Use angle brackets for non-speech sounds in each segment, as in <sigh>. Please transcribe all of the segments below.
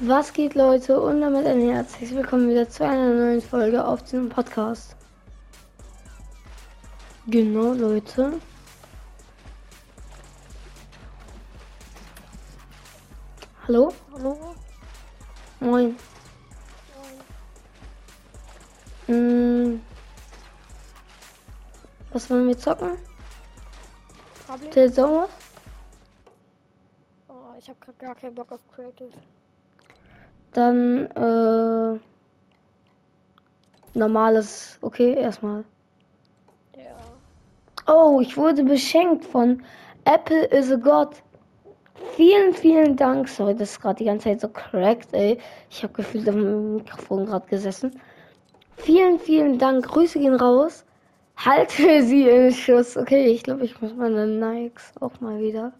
Was geht, Leute? Und damit ein herzliches Willkommen wieder zu einer neuen Folge auf diesem Podcast. Genau, Leute. Hallo? Hallo? Moin. Mm. Was wollen wir zocken? Public? Der Sommer? Oh, ich habe gar keinen Bock auf Creative. Dann, äh. Normales. Okay, erstmal. Ja. Oh, ich wurde beschenkt von Apple is a God. Vielen, vielen Dank. Sorry, das ist gerade die ganze Zeit so cracked, ey. Ich habe gefühlt dem Mikrofon gerade gesessen. Vielen, vielen Dank. Grüße gehen raus. Halte <laughs> sie in Schuss. Okay, ich glaube, ich muss meine Nikes auch mal wieder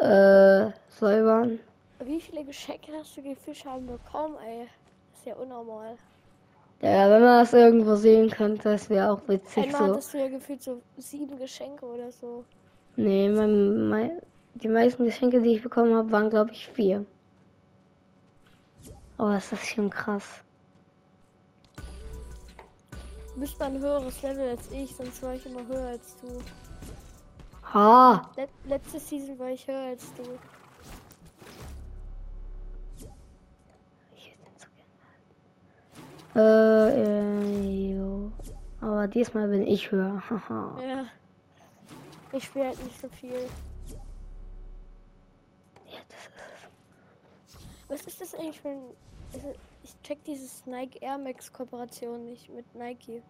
äh, säubern. Wie viele Geschenke hast du die Fische haben bekommen, ey? Das ist ja unnormal. Ja, wenn man das irgendwo sehen könnte, das wäre auch witzig Einmal so. hattest du ja gefühlt so sieben Geschenke oder so. Nee, mein, mein, die meisten Geschenke, die ich bekommen habe, waren, glaube ich, vier. Oh, ist das schon krass. Du bist mal ein höheres Level als ich, sonst war ich immer höher als du. Ha! Let letzte Season war ich höher als du. Äh, äh, jo. Aber diesmal bin ich höher. <laughs> Ja. Ich spiele halt nicht so viel. ja, das ist Was ist das eigentlich für ein. es- Ich check dieses Nike Air Max Kooperation nicht mit Nike.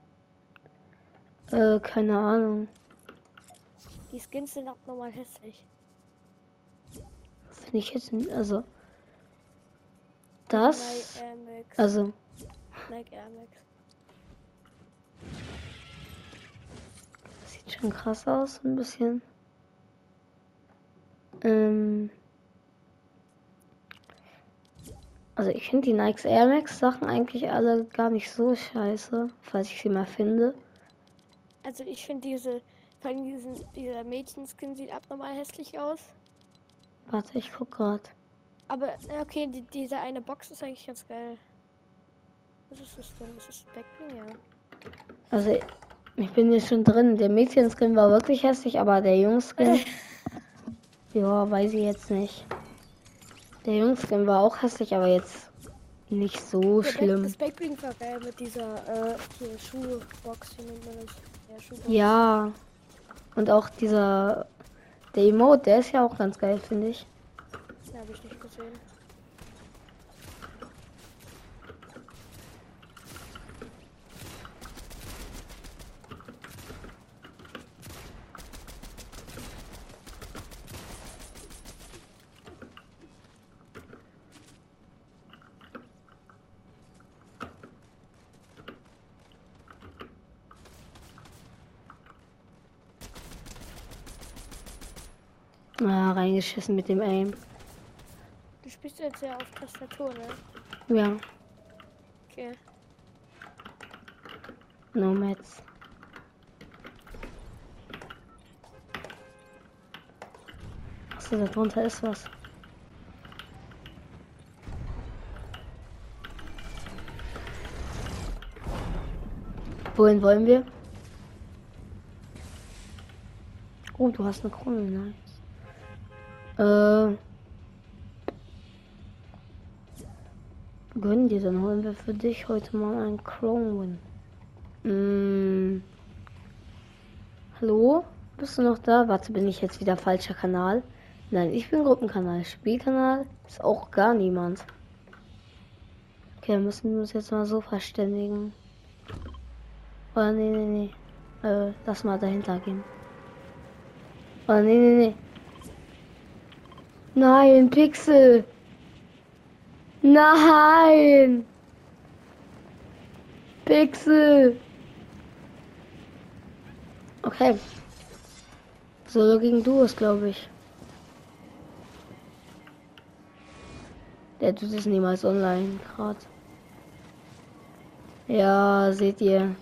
Äh, keine Ahnung. Die Skins sind abnormal hässlich. Finde ich jetzt. nicht- Also. Das. Nike Air Max. Also. Nike Air Max. Sieht schon krass aus, ein bisschen. Ähm. Also ich finde die Nikes Air Max Sachen eigentlich alle gar nicht so scheiße, falls ich sie mal finde. Also ich finde diese, vor allem diesen, dieser Mädchenskin sieht abnormal hässlich aus. Warte, ich guck grad. Aber okay, die, diese eine Box ist eigentlich ganz geil. Was ist das denn? Das ist Backbling, ja. Also ich bin hier schon drin. Der Mädchenskin war wirklich hässlich, aber der Jungskin. <laughs> ja, weiß ich jetzt nicht. Der Jungskin war auch hässlich, aber jetzt nicht so Der Back- schlimm. Das Backbling war geil mit dieser äh, hier Schuhbox, wie nennt man das? Ja, Schuhbox. Ja. Und auch dieser. Der Emote, der ist ja auch ganz geil, finde ich. Den habe ich nicht gesehen. Ah, reingeschissen mit dem Aim. Du spielst jetzt ja auf Tastatur, ne? Ja, Okay. Nomads. Achso, da drunter ist was. Wohin wollen wir? Oh, du hast eine Krone, nice. Äh. Gönn dir, dann holen wir für dich heute mal einen Chrome Win. Mm. Hallo? Bist du noch da? Warte, bin ich jetzt wieder falscher Kanal? Nein, ich bin Gruppenkanal. Spielkanal ist auch gar niemand. Okay, dann müssen wir uns jetzt mal so verständigen. Oder nee, nee, nee. Äh, lass mal dahinter gehen. Oder nee, nee, nee. Nein, Pixel. Nein. Pixel. Okay. Solo gegen Duos, glaube ich. Der tut es niemals online gerade. Ja, seht ihr.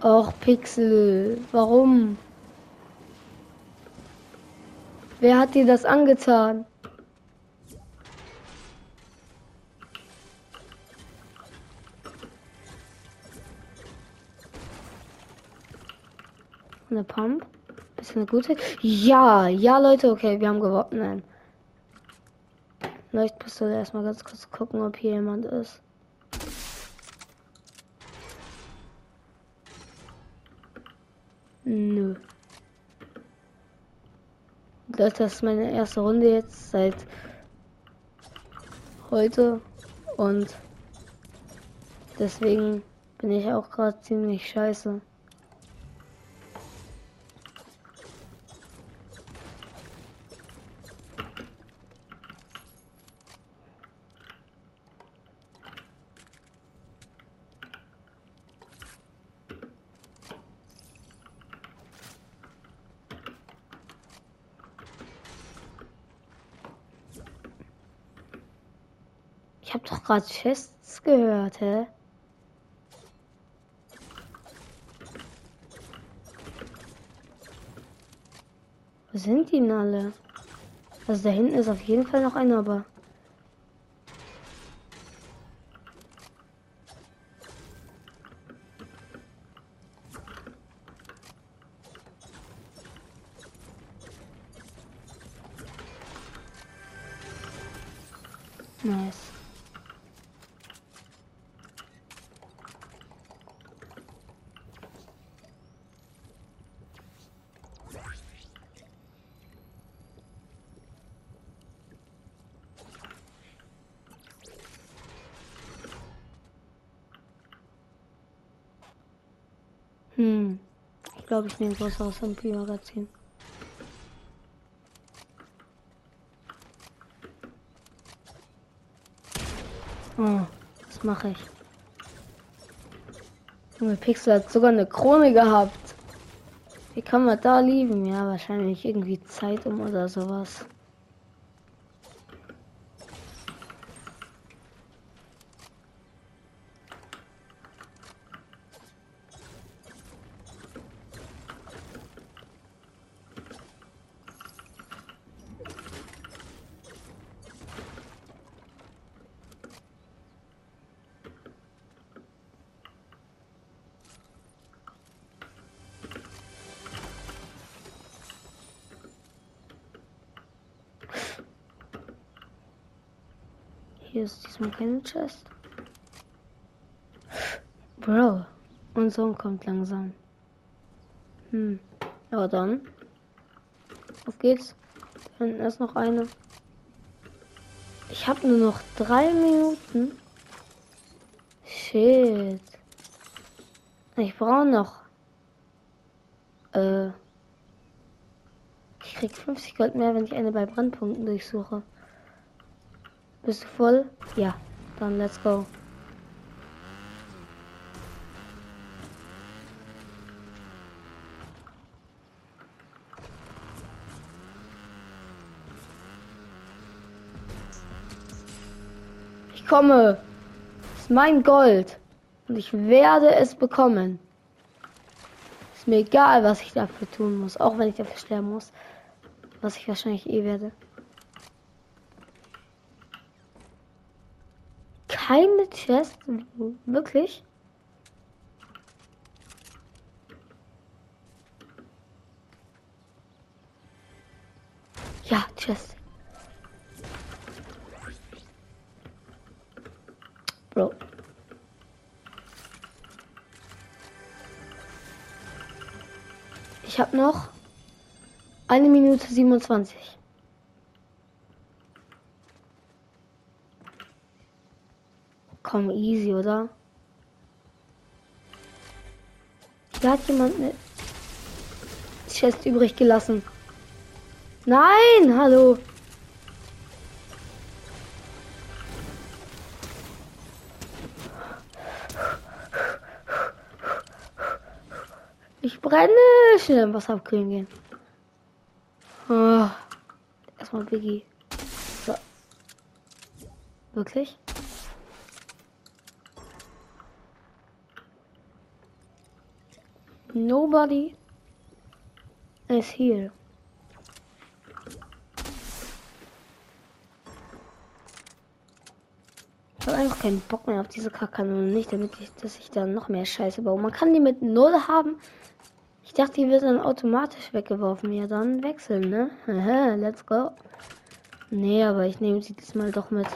Och, Pixel. Warum? Wer hat dir das angetan? Eine Pump? Ist eine gute? Ja, ja, Leute, okay, wir haben gewonnen. Nein. Leuchtpistole erstmal ganz kurz gucken, ob hier jemand ist. Nö. Leute, das ist meine erste Runde jetzt seit heute und deswegen bin ich auch gerade ziemlich scheiße. Ich habe gerade Chests gehört, hä? Wo sind die denn alle? Also da hinten ist auf jeden Fall noch einer, aber. Hm. Ich glaube, ich nehme was aus dem Magazin. Oh, was mache ich? Junge, Pixel hat sogar eine Krone gehabt. Wie kann man da lieben? Ja, wahrscheinlich irgendwie Zeit um oder sowas. Hier ist diesmal keine Chest. Bro, und Sohn kommt langsam. Hm, ja dann. Auf geht's. Da hinten ist noch eine. Ich habe nur noch drei Minuten. Shit. Ich brauche noch. Äh. Ich krieg 50 Gold mehr, wenn ich eine bei Brandpunkten durchsuche. Bist du voll? Ja. Dann let's go. Ich komme. Das ist mein Gold. Und ich werde es bekommen. Ist mir egal, was ich dafür tun muss. Auch wenn ich dafür sterben muss. Was ich wahrscheinlich eh werde. Keine Chest? Wirklich? Ja, Chest. Bro. Ich habe noch eine Minute 27. Komm, easy, oder? Da hat jemand eine Chest übrig gelassen. Nein, hallo. Ich brenne. Schnell im Wasser abkühlen gehen. Oh. Erstmal Biggie. So. Wirklich? Nobody is here. Ich habe einfach keinen Bock mehr auf diese Kackkanone. Nicht damit ich, dass ich dann noch mehr Scheiße baue. Man kann die mit Null haben. Ich dachte, die wird dann automatisch weggeworfen. Ja, dann wechseln, ne? Haha, let's go. Nee, aber ich nehme sie diesmal doch mit.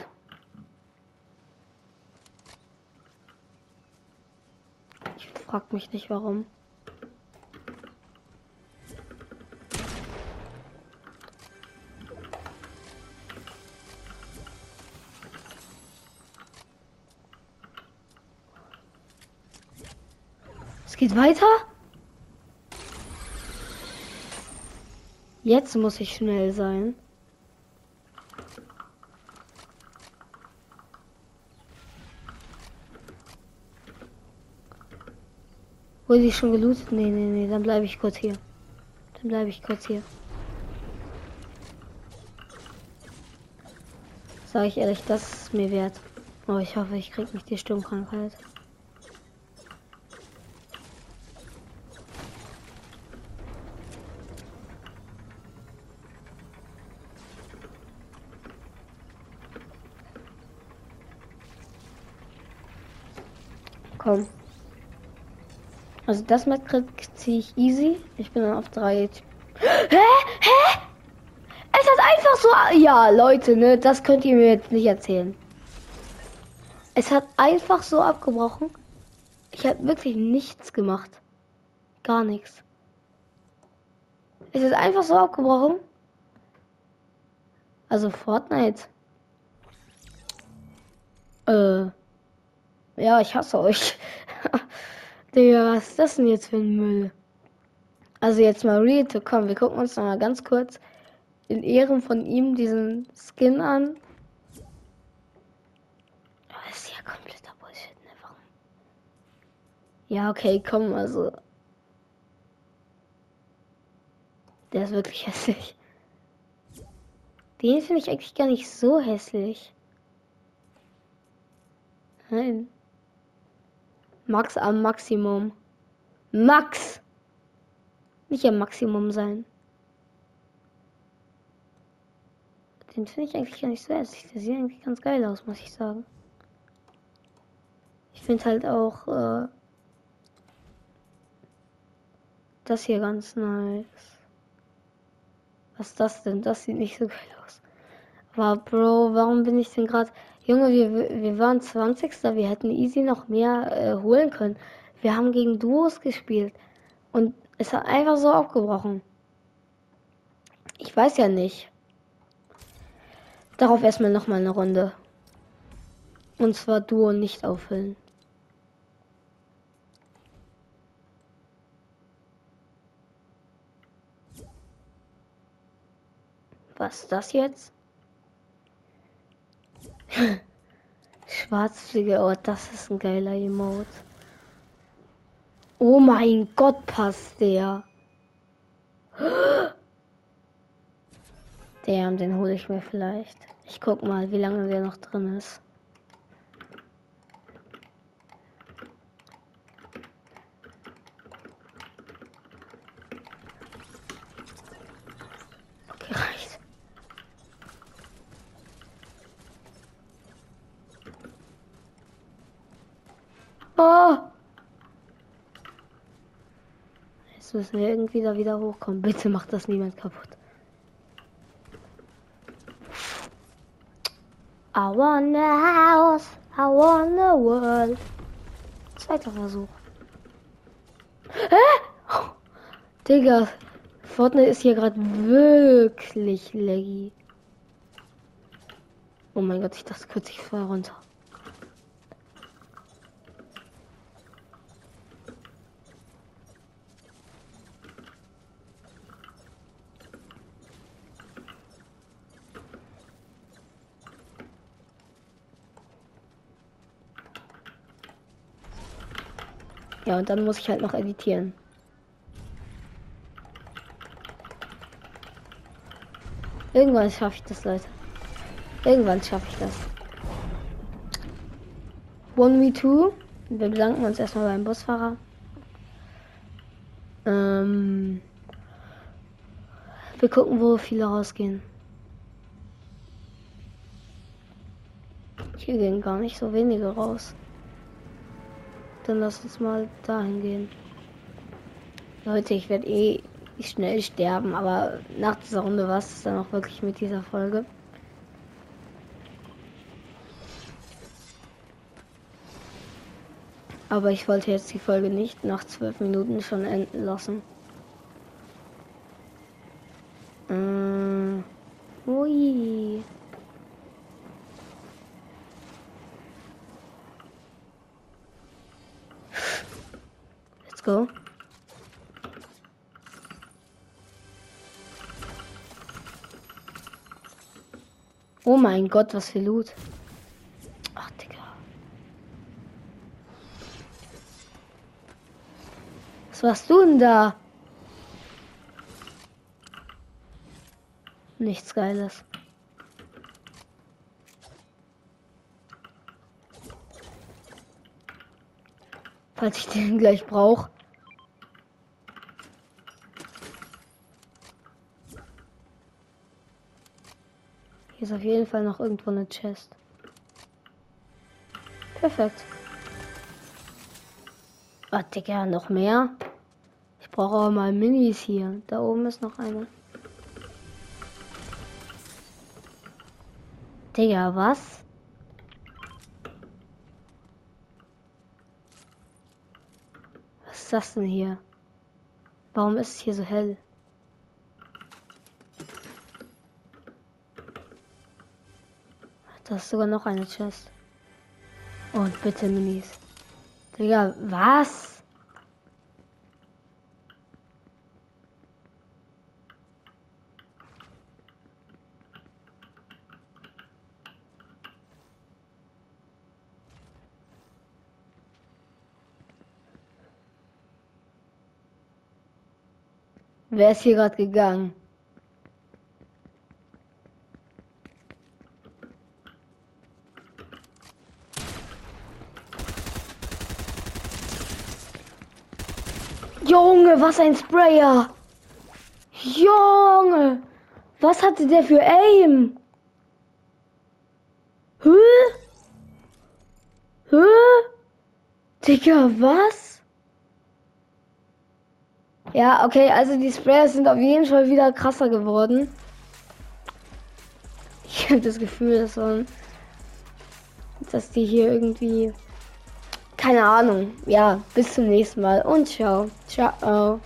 Ich frag mich nicht warum. Geht weiter? Jetzt muss ich schnell sein. Wurde ich schon gelootet? Nee, nee, nee, dann bleibe ich kurz hier. Dann bleibe ich kurz hier. Sag ich ehrlich, das ist mir wert. Aber ich hoffe, ich krieg nicht die Sturmkrankheit. Komm. Also das mit ziehe ich easy. Ich bin dann auf drei. Hä? Hä? Es hat einfach so. Ja, Leute, ne? Das könnt ihr mir jetzt nicht erzählen. Es hat einfach so abgebrochen. Ich habe wirklich nichts gemacht. Gar nichts. Es ist einfach so abgebrochen. Also Fortnite. Äh. Ja, ich hasse euch. <laughs> Digga, was ist das denn jetzt für ein Müll? Also jetzt mal real komm, wir gucken uns noch mal ganz kurz in Ehren von ihm diesen Skin an. Das ist ja kompletter Bullshit, ne? Warum? Ja, okay, komm, also. Der ist wirklich <laughs> hässlich. Den finde ich eigentlich gar nicht so hässlich. Nein. Max am Maximum. Max! Nicht am Maximum sein. Den finde ich eigentlich gar nicht so hässlich. Der sieht eigentlich ganz geil aus, muss ich sagen. Ich finde halt auch äh, das hier ganz nice. Was ist das denn? Das sieht nicht so geil aus. Aber Bro, warum bin ich denn gerade... Junge, wir, wir waren 20. Wir hätten easy noch mehr äh, holen können. Wir haben gegen Duos gespielt. Und es hat einfach so aufgebrochen. Ich weiß ja nicht. Darauf erstmal noch mal eine Runde. Und zwar Duo nicht auffüllen. Was ist das jetzt? Schwarzfliege, oh, das ist ein geiler Emote. Oh mein Gott, passt der. <gasps> Der, den hole ich mir vielleicht. Ich guck mal, wie lange der noch drin ist. Oh! Jetzt müssen wir irgendwie da wieder hochkommen. Bitte macht das niemand kaputt. I want a house, I want a world. Zweiter Versuch. Hä? Digga, Fortnite ist hier gerade wirklich laggy. Oh mein Gott, ich dachte kurz, ich fall runter. Ja, und dann muss ich halt noch editieren. Irgendwann schaffe ich das, Leute. Irgendwann schaffe ich das. 1v2. Wir bedanken uns erstmal beim Busfahrer. Ähm, wir gucken, wo viele rausgehen. Hier gehen gar nicht so wenige raus. Dann lass uns mal dahin gehen. Leute, ich werde eh schnell sterben, aber nach dieser Runde war es dann auch wirklich mit dieser Folge. Aber ich wollte jetzt die Folge nicht nach zwölf Minuten schon enden lassen. Mm, ui. Let's go. Oh mein Gott, was für Loot. Ach, Digga. Was warst du denn da? Nichts Geiles. Falls ich den gleich brauche. Hier ist auf jeden Fall noch irgendwo eine Chest. Perfekt. Ah, Digga, noch mehr? Ich brauche aber mal Minis hier. Da oben ist noch eine. Digga, was? Was ist das denn hier? Warum ist es hier so hell? Da ist sogar noch eine Chest. Und bitte Minis. Digga, was? Wer ist hier gerade gegangen? Junge, was ein Sprayer. Junge, was hatte der für Aim? Hä? Hä? Digga, was? Ja, okay, also die Sprayer sind auf jeden Fall wieder krasser geworden. Ich habe das Gefühl, dass, dass die hier irgendwie keine Ahnung. Ja, bis zum nächsten Mal und ciao. Ciao.